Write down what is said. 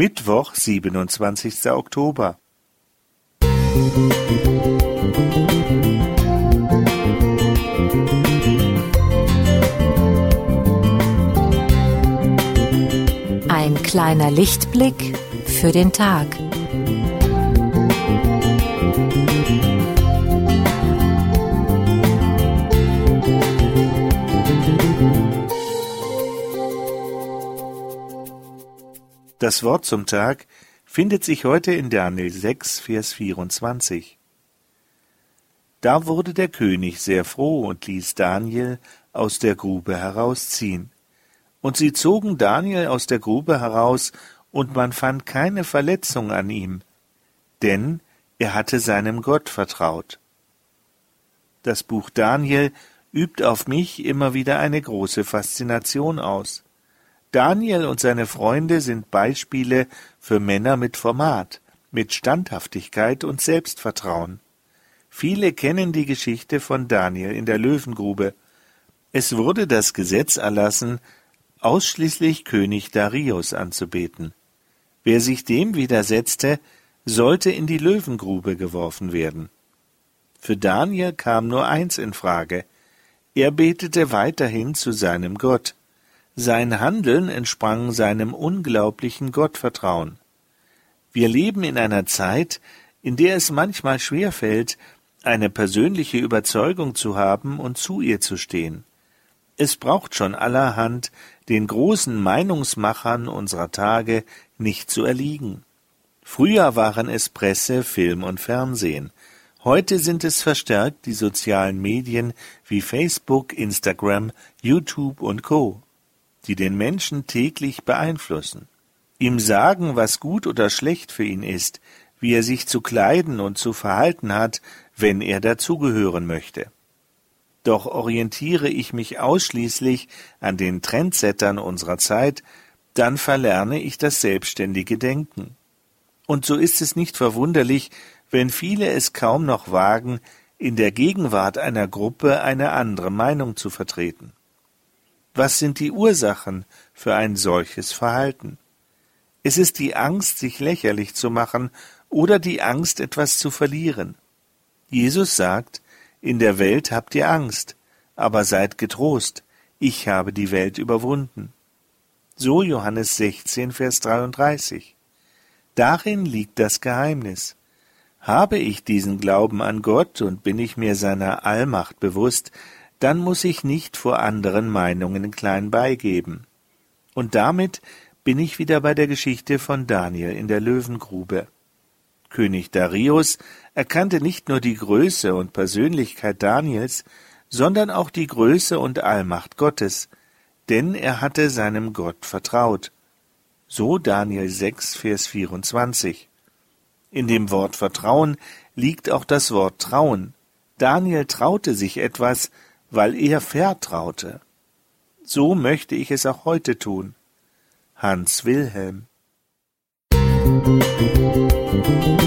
Mittwoch, 27. Oktober. Ein kleiner Lichtblick für den Tag. Das Wort zum Tag findet sich heute in Daniel 6, Vers 24. Da wurde der König sehr froh und ließ Daniel aus der Grube herausziehen. Und sie zogen Daniel aus der Grube heraus, und man fand keine Verletzung an ihm, denn er hatte seinem Gott vertraut. Das Buch Daniel übt auf mich immer wieder eine große Faszination aus. Daniel und seine Freunde sind Beispiele für Männer mit Format, mit Standhaftigkeit und Selbstvertrauen. Viele kennen die Geschichte von Daniel in der Löwengrube. Es wurde das Gesetz erlassen, ausschließlich König Darius anzubeten. Wer sich dem widersetzte, sollte in die Löwengrube geworfen werden. Für Daniel kam nur eins in Frage. Er betete weiterhin zu seinem Gott. Sein Handeln entsprang seinem unglaublichen Gottvertrauen. Wir leben in einer Zeit, in der es manchmal schwer fällt, eine persönliche Überzeugung zu haben und zu ihr zu stehen. Es braucht schon allerhand, den großen Meinungsmachern unserer Tage nicht zu erliegen. Früher waren es Presse, Film und Fernsehen. Heute sind es verstärkt die sozialen Medien wie Facebook, Instagram, YouTube und Co die den Menschen täglich beeinflussen, ihm sagen, was gut oder schlecht für ihn ist, wie er sich zu kleiden und zu verhalten hat, wenn er dazugehören möchte. Doch orientiere ich mich ausschließlich an den Trendsettern unserer Zeit, dann verlerne ich das selbstständige Denken. Und so ist es nicht verwunderlich, wenn viele es kaum noch wagen, in der Gegenwart einer Gruppe eine andere Meinung zu vertreten. Was sind die Ursachen für ein solches Verhalten? Es ist die Angst, sich lächerlich zu machen oder die Angst, etwas zu verlieren. Jesus sagt, in der Welt habt ihr Angst, aber seid getrost, ich habe die Welt überwunden. So Johannes 16, Vers 33. Darin liegt das Geheimnis. Habe ich diesen Glauben an Gott und bin ich mir seiner Allmacht bewusst, dann muss ich nicht vor anderen Meinungen klein beigeben. Und damit bin ich wieder bei der Geschichte von Daniel in der Löwengrube. König Darius erkannte nicht nur die Größe und Persönlichkeit Daniels, sondern auch die Größe und Allmacht Gottes, denn er hatte seinem Gott vertraut. So Daniel 6, Vers 24. In dem Wort Vertrauen liegt auch das Wort Trauen. Daniel traute sich etwas, weil er vertraute. So möchte ich es auch heute tun. Hans Wilhelm Musik